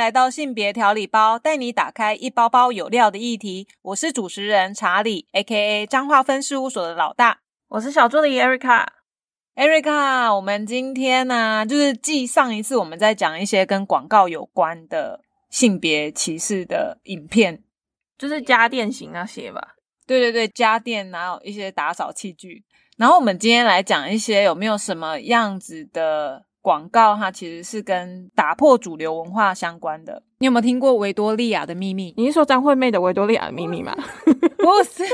来到性别调理包，带你打开一包包有料的议题。我是主持人查理，A.K.A. 彰化分事务所的老大。我是小助理 Erica。Erica，我们今天呢，就是继上一次我们在讲一些跟广告有关的性别歧视的影片，就是家电型那些吧。对对对，家电还有一些打扫器具。然后我们今天来讲一些有没有什么样子的。广告它其实是跟打破主流文化相关的。你有没有听过维多利亚的秘密？你是说张惠妹的维多利亚的秘密吗？不是，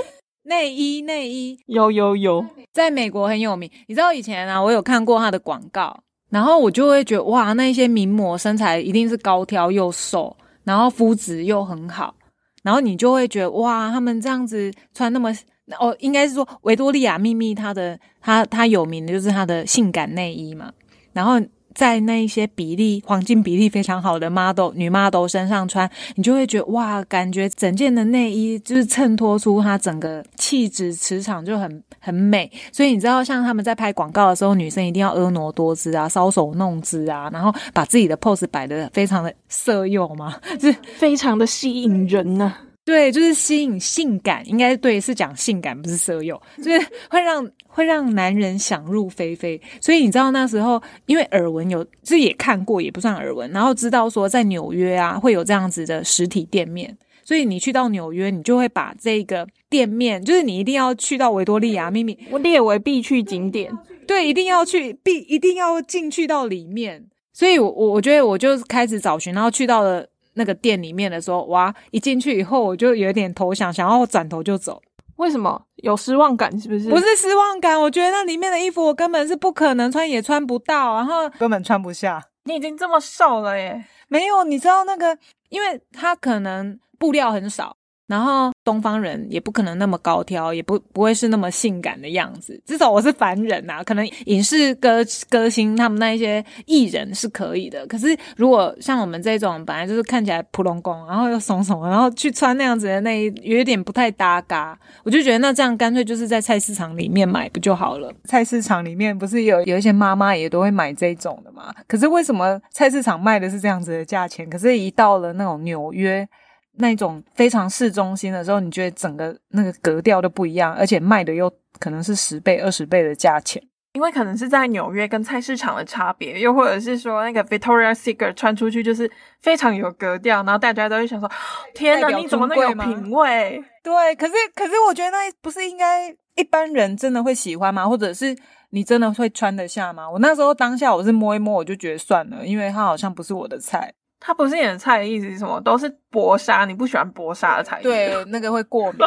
内衣内衣有有有，在美国很有名。你知道以前啊，我有看过它的广告，然后我就会觉得哇，那些名模身材一定是高挑又瘦，然后肤质又很好，然后你就会觉得哇，他们这样子穿那么哦，应该是说维多利亚秘密它的它它有名的就是它的性感内衣嘛。然后在那一些比例黄金比例非常好的 model 女 model 身上穿，你就会觉得哇，感觉整件的内衣就是衬托出她整个气质磁场就很很美。所以你知道，像他们在拍广告的时候，女生一定要婀娜多姿啊，搔首弄姿啊，然后把自己的 pose 摆的非常的色诱嘛，就是非常的吸引人呢。对，就是吸引性感，应该对，是讲性感，不是色诱，就是会让会让男人想入非非。所以你知道那时候，因为耳闻有，这也看过，也不算耳闻，然后知道说在纽约啊会有这样子的实体店面，所以你去到纽约，你就会把这个店面，就是你一定要去到维多利亚秘密，我列为必去景点。对，一定要去，必一定要进去到里面。所以，我我我觉得我就开始找寻，然后去到了。那个店里面的时候，哇！一进去以后，我就有点投降，想要转头就走。为什么有失望感？是不是？不是失望感，我觉得那里面的衣服我根本是不可能穿，也穿不到，然后根本穿不下。你已经这么瘦了耶？没有，你知道那个，因为它可能布料很少。然后东方人也不可能那么高挑，也不不会是那么性感的样子。至少我是凡人呐，可能影视歌歌星他们那一些艺人是可以的。可是如果像我们这种本来就是看起来普通工，然后又怂怂，然后去穿那样子的内衣，有点不太搭嘎。我就觉得那这样干脆就是在菜市场里面买不就好了？菜市场里面不是有有一些妈妈也都会买这种的吗？可是为什么菜市场卖的是这样子的价钱？可是，一到了那种纽约。那种非常市中心的时候，你觉得整个那个格调都不一样，而且卖的又可能是十倍、二十倍的价钱，因为可能是在纽约跟菜市场的差别，又或者是说那个 Victoria Secret 穿出去就是非常有格调，然后大家都会想说：天哪，你怎么那么有品味？对，可是可是我觉得那不是应该一般人真的会喜欢吗？或者是你真的会穿得下吗？我那时候当下我是摸一摸，我就觉得算了，因为它好像不是我的菜。它不是你的菜的意思是什么？都是薄纱，你不喜欢薄纱的材质。对，那个会过敏。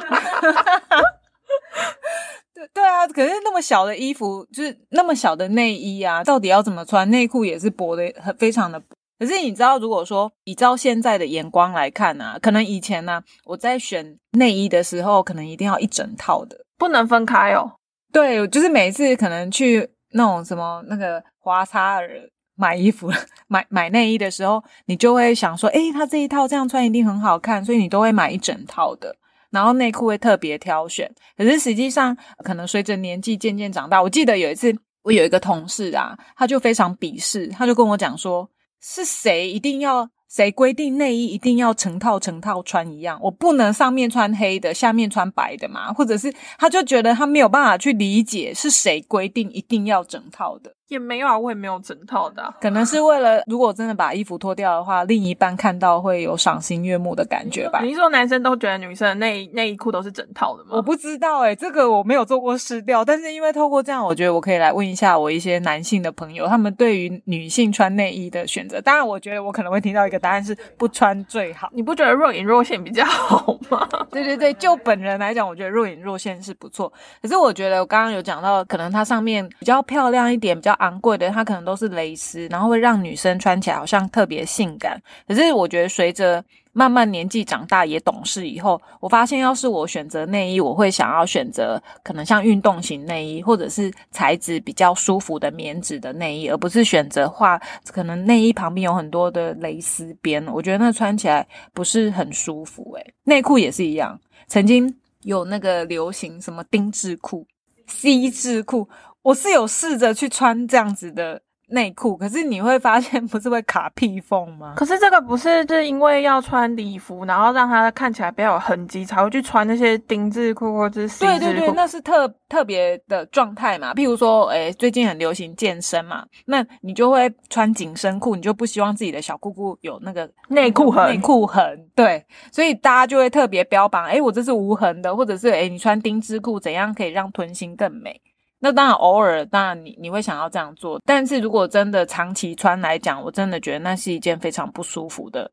对对啊，可是那么小的衣服，就是那么小的内衣啊，到底要怎么穿？内裤也是薄的，很非常的。可是你知道，如果说以照现在的眼光来看啊，可能以前呢，我在选内衣的时候，可能一定要一整套的，不能分开哦。对，就是每次可能去那种什么那个华差尔。买衣服、买买内衣的时候，你就会想说，诶，他这一套这样穿一定很好看，所以你都会买一整套的。然后内裤会特别挑选，可是实际上可能随着年纪渐渐长大，我记得有一次我有一个同事啊，他就非常鄙视，他就跟我讲说，是谁一定要谁规定内衣一定要成套成套穿一样，我不能上面穿黑的，下面穿白的嘛？或者是他就觉得他没有办法去理解是谁规定一定要整套的。也没有啊，我也没有整套的，可能是为了如果真的把衣服脱掉的话，另一半看到会有赏心悦目的感觉吧。你说男生都觉得女生的内内衣裤都是整套的吗？我不知道哎，这个我没有做过试调，但是因为透过这样，我觉得我可以来问一下我一些男性的朋友，他们对于女性穿内衣的选择。当然，我觉得我可能会听到一个答案是不穿最好。你不觉得若隐若现比较好吗？对对对，就本人来讲，我觉得若隐若现是不错。可是我觉得我刚刚有讲到，可能它上面比较漂亮一点，比较昂贵的，它可能。都是蕾丝，然后会让女生穿起来好像特别性感。可是我觉得随着慢慢年纪长大也懂事以后，我发现要是我选择内衣，我会想要选择可能像运动型内衣，或者是材质比较舒服的棉质的内衣，而不是选择画可能内衣旁边有很多的蕾丝边。我觉得那穿起来不是很舒服。诶内裤也是一样，曾经有那个流行什么丁字裤、C 字裤，我是有试着去穿这样子的。内裤，可是你会发现不是会卡屁缝吗？可是这个不是是因为要穿礼服，然后让它看起来比较有痕迹，才会去穿那些丁字裤或者是对对对，那是特特别的状态嘛。譬如说，哎，最近很流行健身嘛，那你就会穿紧身裤，你就不希望自己的小裤裤有那个内裤痕。内裤痕，对，所以大家就会特别标榜，哎，我这是无痕的，或者是哎，你穿丁字裤怎样可以让臀型更美？那当然，偶尔当然你你会想要这样做，但是如果真的长期穿来讲，我真的觉得那是一件非常不舒服的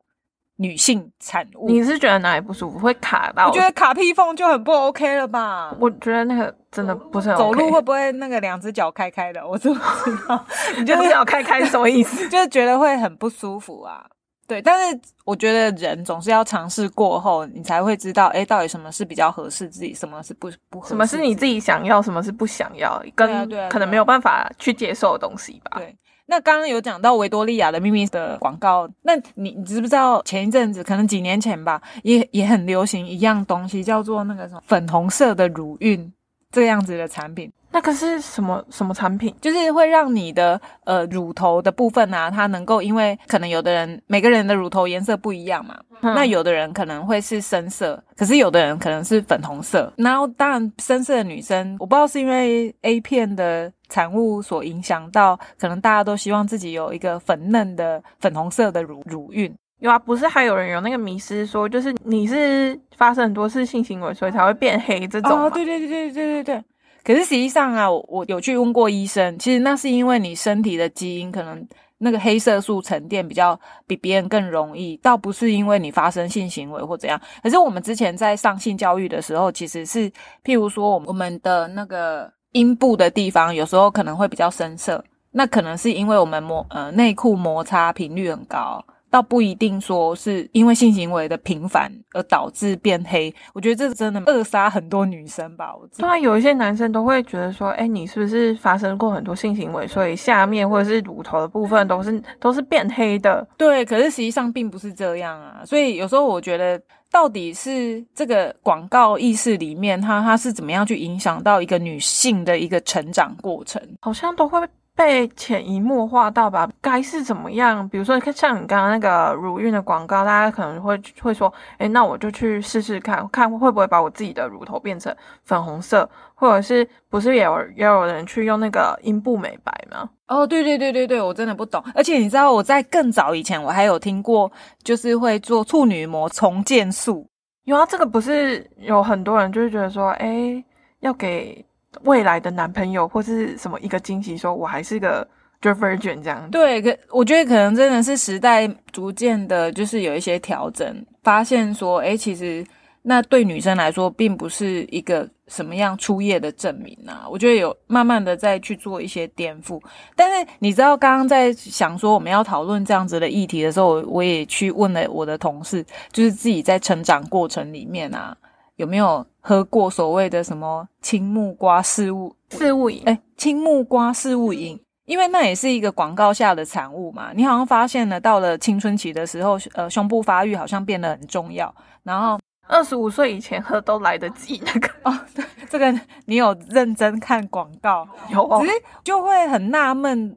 女性产物。你是觉得哪里不舒服？会卡到？我觉得卡屁缝就很不 OK 了吧？我觉得那个真的不是走路会不会那个两只脚开开的？我知不知道？你就是脚开开是什么意思？就是觉得会很不舒服啊。对，但是我觉得人总是要尝试过后，你才会知道，哎，到底什么是比较合适自己，什么是不不合什么是你自己想要，什么是不想要，跟可能没有办法去接受的东西吧。对，那刚刚有讲到维多利亚的秘密的广告，那你你知不知道前一阵子，可能几年前吧，也也很流行一样东西，叫做那个什么粉红色的乳晕这样子的产品。那个是什么什么产品？就是会让你的呃乳头的部分啊，它能够因为可能有的人每个人的乳头颜色不一样嘛，那有的人可能会是深色，可是有的人可能是粉红色。然后当然深色的女生，我不知道是因为 A 片的产物所影响到，可能大家都希望自己有一个粉嫩的粉红色的乳乳晕。有啊，不是还有人有那个迷失说，就是你是发生很多次性行为，所以才会变黑这种。哦，对对对对对对对。可是实际上啊，我有去问过医生，其实那是因为你身体的基因可能那个黑色素沉淀比较比别人更容易，倒不是因为你发生性行为或怎样。可是我们之前在上性教育的时候，其实是譬如说我们的那个阴部的地方，有时候可能会比较深色，那可能是因为我们摩呃内裤摩擦频率很高。倒不一定说是因为性行为的频繁而导致变黑，我觉得这真的扼杀很多女生吧。我当然有一些男生都会觉得说，哎，你是不是发生过很多性行为，所以下面或者是乳头的部分都是都是变黑的？对，可是实际上并不是这样啊。所以有时候我觉得，到底是这个广告意识里面，它它是怎么样去影响到一个女性的一个成长过程？好像都会。被潜移默化到吧，该是怎么样？比如说，像你刚刚那个乳晕的广告，大家可能会会说，哎，那我就去试试看看会不会把我自己的乳头变成粉红色，或者是不是也有也有人去用那个阴部美白吗？哦，对对对对对，我真的不懂。而且你知道，我在更早以前，我还有听过，就是会做处女膜重建术。有啊，这个不是有很多人就是觉得说，哎，要给。未来的男朋友或是什么一个惊喜，说我还是个 virgin 这样。对，可我觉得可能真的是时代逐渐的，就是有一些调整，发现说，哎，其实那对女生来说，并不是一个什么样初夜的证明啊。我觉得有慢慢的在去做一些颠覆。但是你知道，刚刚在想说我们要讨论这样子的议题的时候，我也去问了我的同事，就是自己在成长过程里面啊。有没有喝过所谓的什么青木瓜事物事物饮？哎，青木瓜事物饮，因为那也是一个广告下的产物嘛。你好像发现了，到了青春期的时候，呃，胸部发育好像变得很重要。然后二十五岁以前喝都来得及。那个 哦，对，这个你有认真看广告？有，只是就会很纳闷，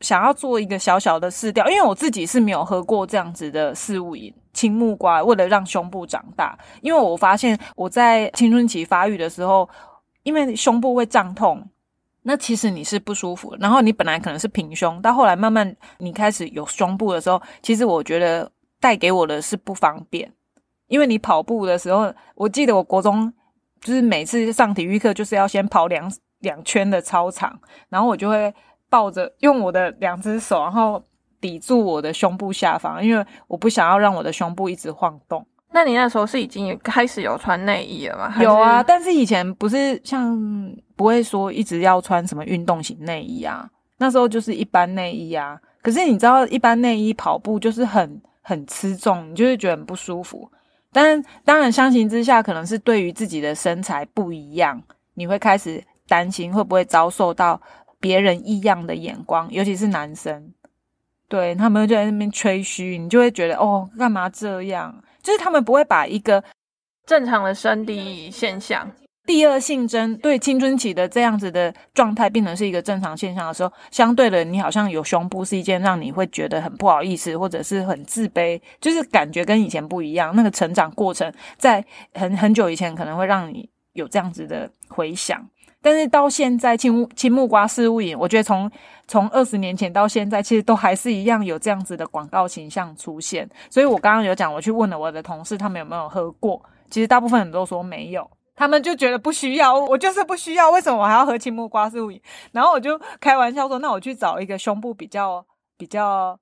想要做一个小小的试调，因为我自己是没有喝过这样子的事物饮。青木瓜为了让胸部长大，因为我发现我在青春期发育的时候，因为胸部会胀痛，那其实你是不舒服。然后你本来可能是平胸，到后来慢慢你开始有胸部的时候，其实我觉得带给我的是不方便。因为你跑步的时候，我记得我国中就是每次上体育课就是要先跑两两圈的操场，然后我就会抱着用我的两只手，然后。抵住我的胸部下方，因为我不想要让我的胸部一直晃动。那你那时候是已经开始有穿内衣了吗？有啊，但是以前不是像不会说一直要穿什么运动型内衣啊，那时候就是一般内衣啊。可是你知道，一般内衣跑步就是很很吃重，你就会觉得很不舒服。但当然，相形之下，可能是对于自己的身材不一样，你会开始担心会不会遭受到别人异样的眼光，尤其是男生。对他们就在那边吹嘘，你就会觉得哦，干嘛这样？就是他们不会把一个正常的生理现象，第二性征对青春期的这样子的状态变成是一个正常现象的时候，相对的，你好像有胸部是一件让你会觉得很不好意思，或者是很自卑，就是感觉跟以前不一样。那个成长过程在很很久以前可能会让你有这样子的回想，但是到现在青青木瓜事物饮，我觉得从从二十年前到现在，其实都还是一样有这样子的广告形象出现。所以我刚刚有讲，我去问了我的同事，他们有没有喝过，其实大部分人都说没有。他们就觉得不需要，我就是不需要，为什么我还要喝青木瓜素饮？然后我就开玩笑说，那我去找一个胸部比较比较。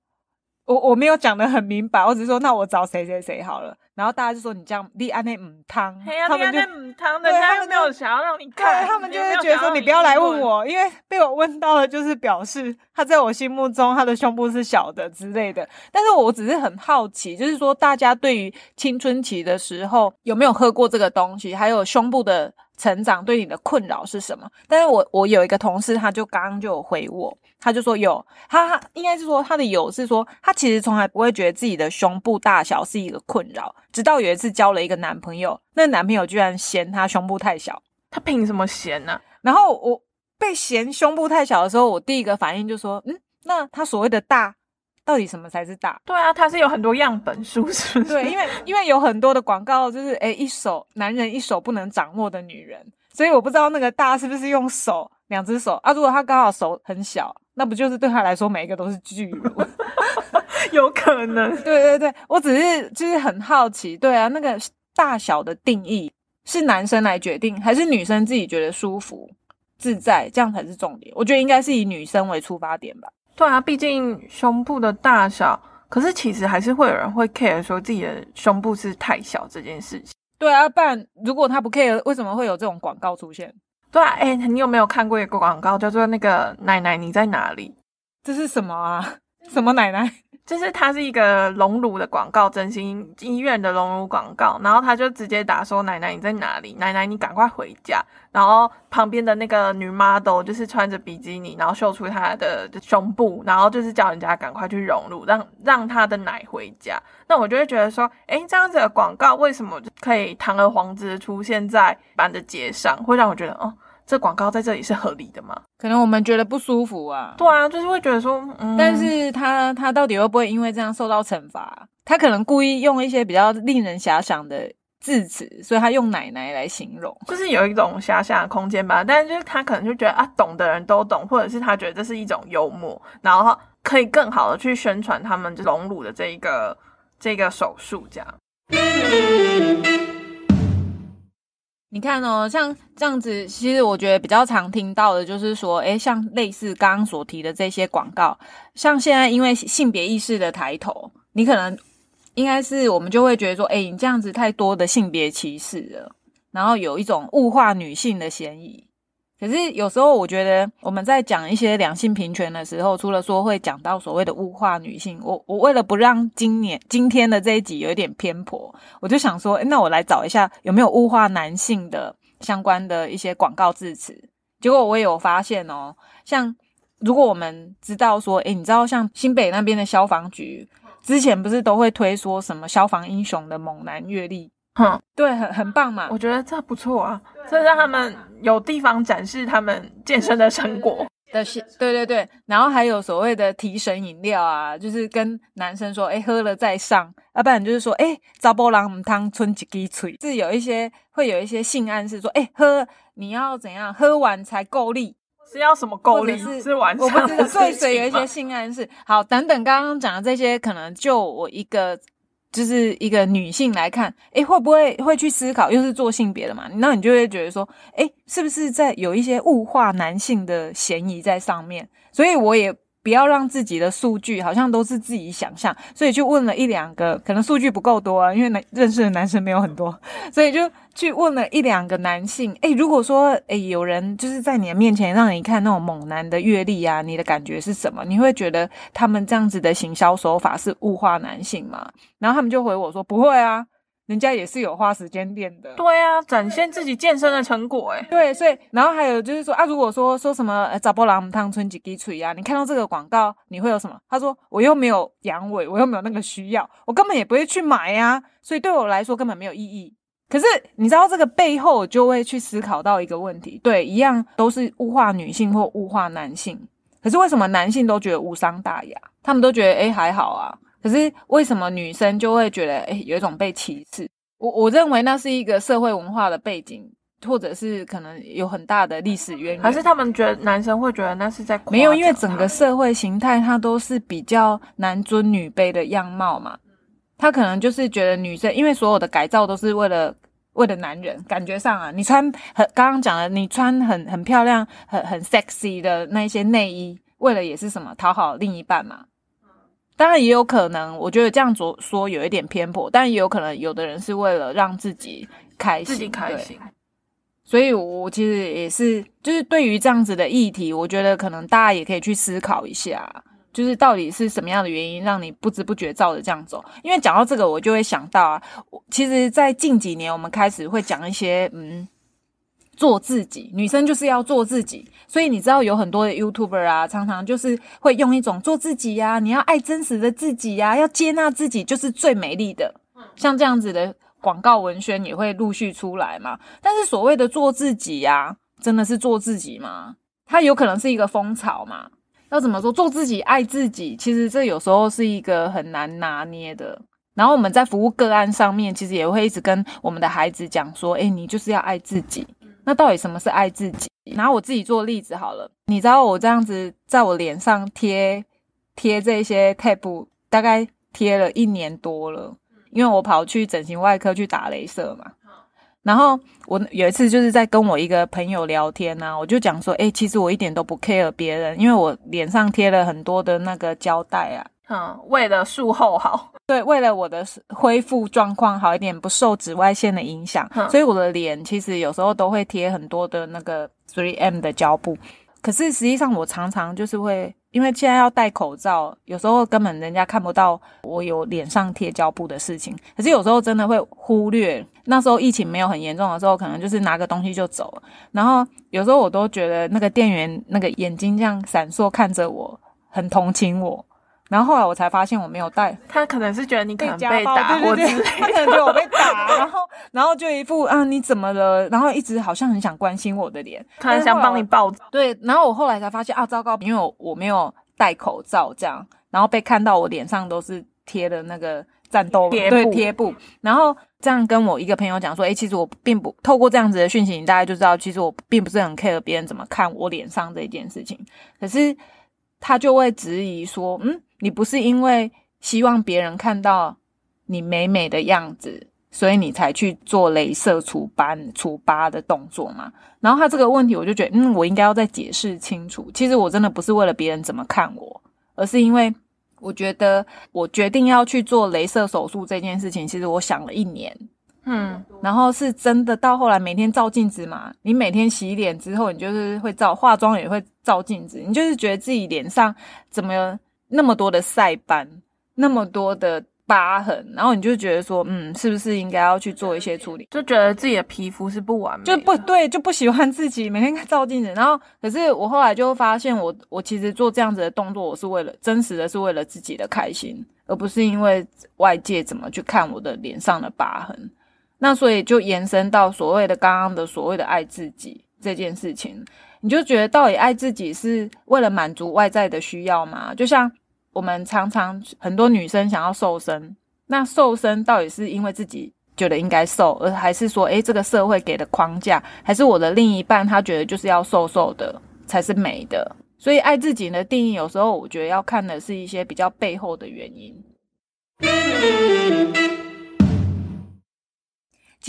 我我没有讲的很明白，我只是说那我找谁谁谁好了，然后大家就说你这样立安内母汤，他们就母汤的，他们没有想要让你看，他们就会觉得说你不要来问我，因为被我问到了，就是表示他在我心目中他的胸部是小的之类的。但是我只是很好奇，就是说大家对于青春期的时候有没有喝过这个东西，还有胸部的成长对你的困扰是什么？但是我我有一个同事，他就刚刚就有回我。他就说有，他应该是说他的有是说他其实从来不会觉得自己的胸部大小是一个困扰，直到有一次交了一个男朋友，那男朋友居然嫌他胸部太小，他凭什么嫌呢？然后我被嫌胸部太小的时候，我第一个反应就说，嗯，那他所谓的大到底什么才是大？对啊，它是有很多样本数，是不是？对，因为因为有很多的广告就是，哎，一手男人一手不能掌握的女人，所以我不知道那个大是不是用手两只手啊？如果他刚好手很小。那不就是对他来说每一个都是巨乳？有可能。对对对，我只是就是很好奇，对啊，那个大小的定义是男生来决定，还是女生自己觉得舒服自在，这样才是重点？我觉得应该是以女生为出发点吧。对啊，毕竟胸部的大小，可是其实还是会有人会 care 说自己的胸部是太小这件事情。对啊，不然如果他不 care，为什么会有这种广告出现？对啊，哎，你有没有看过一个广告，叫做那个奶奶你在哪里？这是什么啊？什么奶奶？就是它是一个隆乳的广告，整形医院的隆乳广告。然后他就直接打说：“奶奶你在哪里？奶奶你赶快回家。”然后旁边的那个女 model 就是穿着比基尼，然后秀出她的胸部，然后就是叫人家赶快去融入，让让她的奶回家。那我就会觉得说，哎，这样子的广告为什么可以堂而皇之出现在般的街上，会让我觉得哦。这广告在这里是合理的吗？可能我们觉得不舒服啊。对啊，就是会觉得说，但是他他到底会不会因为这样受到惩罚？他可能故意用一些比较令人遐想的字词，所以他用奶奶来形容，就是有一种遐想的空间吧。但是就是他可能就觉得啊，懂的人都懂，或者是他觉得这是一种幽默，然后可以更好的去宣传他们隆乳的这一个这个手术这样。你看哦，像这样子，其实我觉得比较常听到的就是说，诶，像类似刚刚所提的这些广告，像现在因为性别意识的抬头，你可能应该是我们就会觉得说，诶，你这样子太多的性别歧视了，然后有一种物化女性的嫌疑。可是有时候我觉得我们在讲一些两性平权的时候，除了说会讲到所谓的物化女性，我我为了不让今年今天的这一集有一点偏颇，我就想说，那我来找一下有没有物化男性的相关的一些广告字词。结果我也有发现哦，像如果我们知道说，诶，你知道像新北那边的消防局之前不是都会推说什么消防英雄的猛男阅历？哼，对，很很棒嘛，我觉得这不错啊，这让他们有地方展示他们健身的成果。的是，对对对，然后还有所谓的提神饮料啊，就是跟男生说，哎，喝了再上，要不然就是说，哎，糟波浪汤春几滴水，是有一些会有一些性暗示，说，哎，喝你要怎样，喝完才够力，是要什么够力？是晚上我不知道，所以所以有一些性暗示。好，等等，刚刚讲的这些，可能就我一个。就是一个女性来看，诶，会不会会去思考，又是做性别的嘛？那你就会觉得说，诶，是不是在有一些物化男性的嫌疑在上面？所以我也。不要让自己的数据好像都是自己想象，所以就问了一两个，可能数据不够多啊，因为男认识的男生没有很多，所以就去问了一两个男性。诶，如果说诶有人就是在你的面前让你看那种猛男的阅历啊，你的感觉是什么？你会觉得他们这样子的行销手法是物化男性吗？然后他们就回我说不会啊。人家也是有花时间练的，对啊，展现自己健身的成果，哎，对，所以然后还有就是说啊，如果说说什么呃，找波朗汤春几滴水啊，你看到这个广告，你会有什么？他说我又没有阳痿，我又没有那个需要，我根本也不会去买呀，所以对我来说根本没有意义。可是你知道这个背后就会去思考到一个问题，对，一样都是物化女性或物化男性，可是为什么男性都觉得无伤大雅，他们都觉得诶还好啊？可是为什么女生就会觉得诶有一种被歧视？我我认为那是一个社会文化的背景，或者是可能有很大的历史渊源，还是他们觉得男生会觉得那是在没有，因为整个社会形态它都是比较男尊女卑的样貌嘛。他可能就是觉得女生，因为所有的改造都是为了为了男人，感觉上啊，你穿很刚刚讲的，你穿很很漂亮、很很 sexy 的那一些内衣，为了也是什么讨好另一半嘛。当然也有可能，我觉得这样说说有一点偏颇，但也有可能有的人是为了让自己开心，自己开心。所以，我其实也是，就是对于这样子的议题，我觉得可能大家也可以去思考一下。就是到底是什么样的原因让你不知不觉照着这样走？因为讲到这个，我就会想到啊，其实，在近几年，我们开始会讲一些嗯，做自己，女生就是要做自己。所以你知道，有很多的 YouTuber 啊，常常就是会用一种做自己呀，你要爱真实的自己呀，要接纳自己就是最美丽的。像这样子的广告文宣也会陆续出来嘛。但是所谓的做自己呀，真的是做自己吗？它有可能是一个风潮嘛。要怎么说做自己爱自己？其实这有时候是一个很难拿捏的。然后我们在服务个案上面，其实也会一直跟我们的孩子讲说：“哎，你就是要爱自己。”那到底什么是爱自己？拿我自己做例子好了。你知道我这样子在我脸上贴贴这些 tape，大概贴了一年多了，因为我跑去整形外科去打镭射嘛。然后我有一次就是在跟我一个朋友聊天呐，我就讲说，哎，其实我一点都不 care 别人，因为我脸上贴了很多的那个胶带啊，嗯，为了术后好，对，为了我的恢复状况好一点，不受紫外线的影响，所以我的脸其实有时候都会贴很多的那个 three M 的胶布。可是实际上我常常就是会。因为现在要戴口罩，有时候根本人家看不到我有脸上贴胶布的事情。可是有时候真的会忽略。那时候疫情没有很严重的时候，可能就是拿个东西就走了。然后有时候我都觉得那个店员那个眼睛这样闪烁看着我，很同情我。然后后来我才发现我没有带，他可能是觉得你可能被打或者 他可能觉得我被打，然后然后就一副啊你怎么了？然后一直好像很想关心我的脸，可能想帮你抱。对，然后我后来才发现啊糟糕，因为我我没有戴口罩这样，然后被看到我脸上都是贴的那个战斗对贴布，然后这样跟我一个朋友讲说，哎，其实我并不透过这样子的讯息，你大概就知道，其实我并不是很 care 别人怎么看我脸上这件事情，可是他就会质疑说，嗯。你不是因为希望别人看到你美美的样子，所以你才去做镭射除斑除疤的动作吗？然后他这个问题，我就觉得，嗯，我应该要再解释清楚。其实我真的不是为了别人怎么看我，而是因为我觉得我决定要去做镭射手术这件事情，其实我想了一年，嗯，然后是真的到后来每天照镜子嘛，你每天洗脸之后，你就是会照化妆也会照镜子，你就是觉得自己脸上怎么。那么多的晒斑，那么多的疤痕，然后你就觉得说，嗯，是不是应该要去做一些处理？就觉得自己的皮肤是不完美，就不对，就不喜欢自己每天照镜子。然后，可是我后来就发现，我我其实做这样子的动作，我是为了真实的是为了自己的开心，而不是因为外界怎么去看我的脸上的疤痕。那所以就延伸到所谓的刚刚的所谓的爱自己这件事情，你就觉得到底爱自己是为了满足外在的需要吗？就像。我们常常很多女生想要瘦身，那瘦身到底是因为自己觉得应该瘦，而还是说，诶，这个社会给的框架，还是我的另一半他觉得就是要瘦瘦的才是美的？所以爱自己的定义，有时候我觉得要看的是一些比较背后的原因。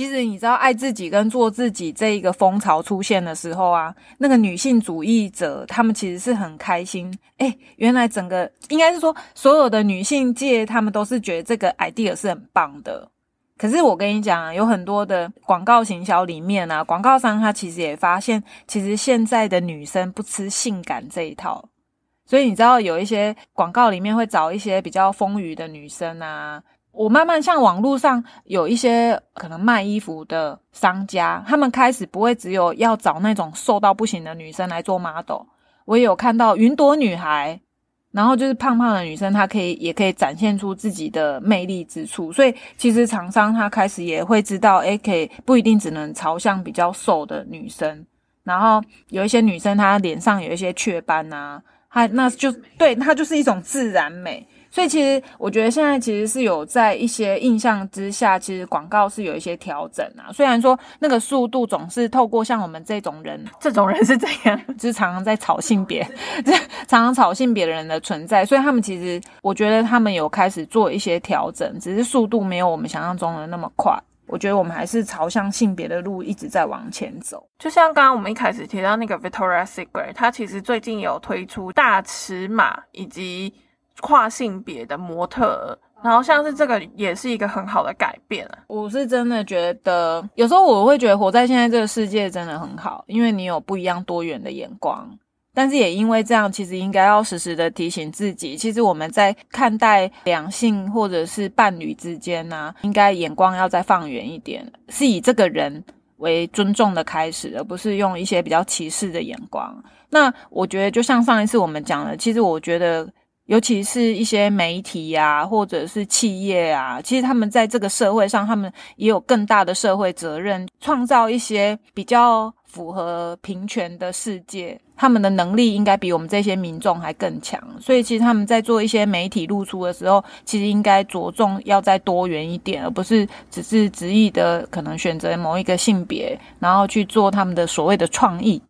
其实你知道，爱自己跟做自己这一个风潮出现的时候啊，那个女性主义者他们其实是很开心。哎，原来整个应该是说，所有的女性界他们都是觉得这个 idea 是很棒的。可是我跟你讲，有很多的广告行销里面啊，广告商他其实也发现，其实现在的女生不吃性感这一套。所以你知道，有一些广告里面会找一些比较丰腴的女生啊。我慢慢像网络上有一些可能卖衣服的商家，他们开始不会只有要找那种瘦到不行的女生来做 model。我也有看到云朵女孩，然后就是胖胖的女生，她可以也可以展现出自己的魅力之处。所以其实厂商他开始也会知道，哎，可以不一定只能朝向比较瘦的女生。然后有一些女生她脸上有一些雀斑啊，她那就对她就是一种自然美。所以其实我觉得现在其实是有在一些印象之下，其实广告是有一些调整啊。虽然说那个速度总是透过像我们这种人，这种人是怎样，就是常常在炒性别，常常炒性别的人的存在，所以他们其实我觉得他们有开始做一些调整，只是速度没有我们想象中的那么快。我觉得我们还是朝向性别的路一直在往前走。就像刚刚我们一开始提到那个 Victoria Secret，它其实最近有推出大尺码以及。跨性别的模特，然后像是这个也是一个很好的改变啊。我是真的觉得，有时候我会觉得活在现在这个世界真的很好，因为你有不一样多元的眼光。但是也因为这样，其实应该要时时的提醒自己，其实我们在看待两性或者是伴侣之间呢，应该眼光要再放远一点，是以这个人为尊重的开始，而不是用一些比较歧视的眼光。那我觉得，就像上一次我们讲的，其实我觉得。尤其是一些媒体呀，或者是企业啊，其实他们在这个社会上，他们也有更大的社会责任，创造一些比较符合平权的世界。他们的能力应该比我们这些民众还更强，所以其实他们在做一些媒体露出的时候，其实应该着重要再多元一点，而不是只是执意的可能选择某一个性别，然后去做他们的所谓的创意。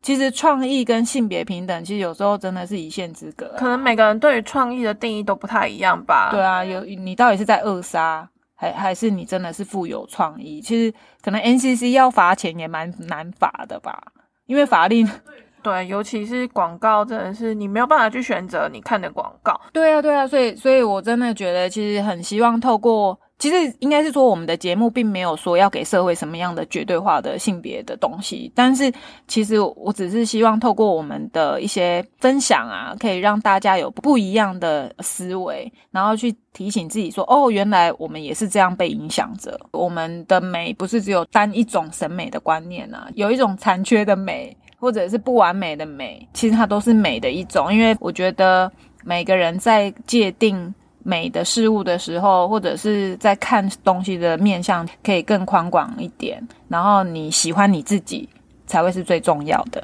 其实创意跟性别平等，其实有时候真的是一线之隔。可能每个人对于创意的定义都不太一样吧。对啊，有你到底是在扼杀，还还是你真的是富有创意？其实可能 NCC 要罚钱也蛮难罚的吧，因为法令。对，尤其是广告，真的是你没有办法去选择你看的广告。对啊，对啊，所以所以我真的觉得，其实很希望透过。其实应该是说，我们的节目并没有说要给社会什么样的绝对化的性别的东西，但是其实我只是希望透过我们的一些分享啊，可以让大家有不一样的思维，然后去提醒自己说，哦，原来我们也是这样被影响着。我们的美不是只有单一种审美的观念啊，有一种残缺的美，或者是不完美的美，其实它都是美的一种。因为我觉得每个人在界定。美的事物的时候，或者是在看东西的面向，可以更宽广一点。然后你喜欢你自己，才会是最重要的。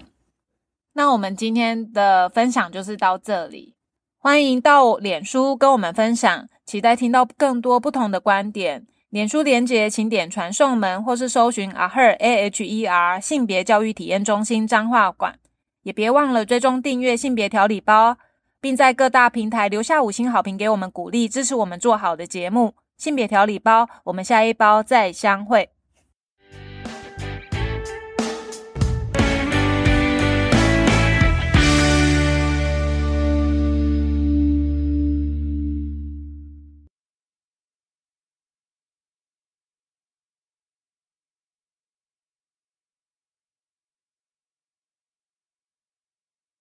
那我们今天的分享就是到这里，欢迎到脸书跟我们分享，期待听到更多不同的观点。脸书连接请点传送门，或是搜寻 Aher A H E R 性别教育体验中心彰化馆，也别忘了追踪订阅性别调理包。并在各大平台留下五星好评，给我们鼓励，支持我们做好的节目。性别调理包，我们下一包再相会。